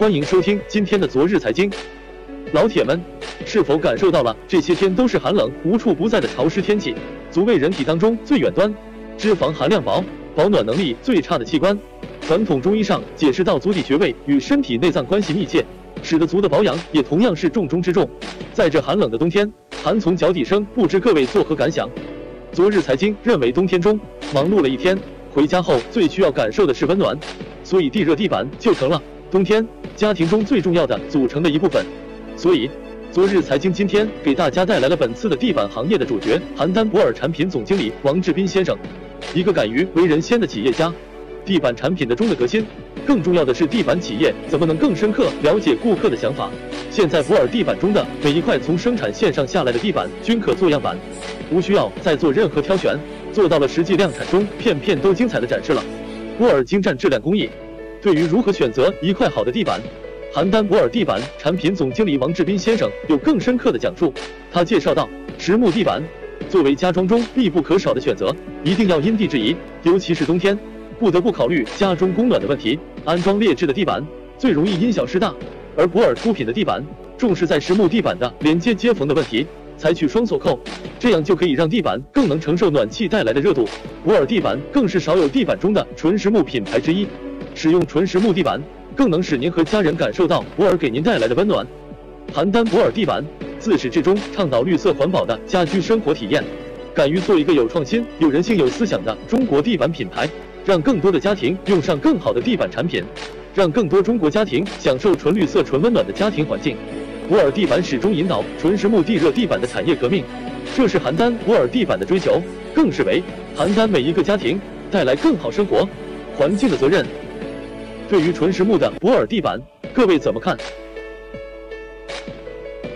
欢迎收听今天的昨日财经。老铁们，是否感受到了这些天都是寒冷无处不在的潮湿天气？足为人体当中最远端、脂肪含量薄、保暖能力最差的器官。传统中医上解释到，足底穴位与身体内脏关系密切，使得足的保养也同样是重中之重。在这寒冷的冬天，寒从脚底生，不知各位作何感想？昨日财经认为，冬天中忙碌了一天，回家后最需要感受的是温暖，所以地热地板就成了。冬天家庭中最重要的组成的一部分，所以昨日财经今天给大家带来了本次的地板行业的主角邯郸博尔产品总经理王志斌先生，一个敢于为人先的企业家。地板产品的中的革新，更重要的是地板企业怎么能更深刻了解顾客的想法。现在博尔地板中的每一块从生产线上下来的地板均可做样板，无需要再做任何挑选，做到了实际量产中片片都精彩的展示了。博尔精湛质量工艺。对于如何选择一块好的地板，邯郸博尔地板产品总经理王志斌先生有更深刻的讲述。他介绍到，实木地板作为家装中必不可少的选择，一定要因地制宜，尤其是冬天，不得不考虑家中供暖的问题。安装劣质的地板最容易因小失大，而博尔出品的地板重视在实木地板的连接接缝的问题，采取双锁扣，这样就可以让地板更能承受暖气带来的热度。博尔地板更是少有地板中的纯实木品牌之一。使用纯实木地板，更能使您和家人感受到博尔给您带来的温暖。邯郸博尔地板自始至终倡导绿色环保的家居生活体验，敢于做一个有创新、有人性、有思想的中国地板品牌，让更多的家庭用上更好的地板产品，让更多中国家庭享受纯绿色、纯温暖的家庭环境。博尔地板始终引导纯实木地热地板的产业革命，这是邯郸博尔地板的追求，更是为邯郸每一个家庭带来更好生活环境的责任。对于纯实木的博尔地板，各位怎么看？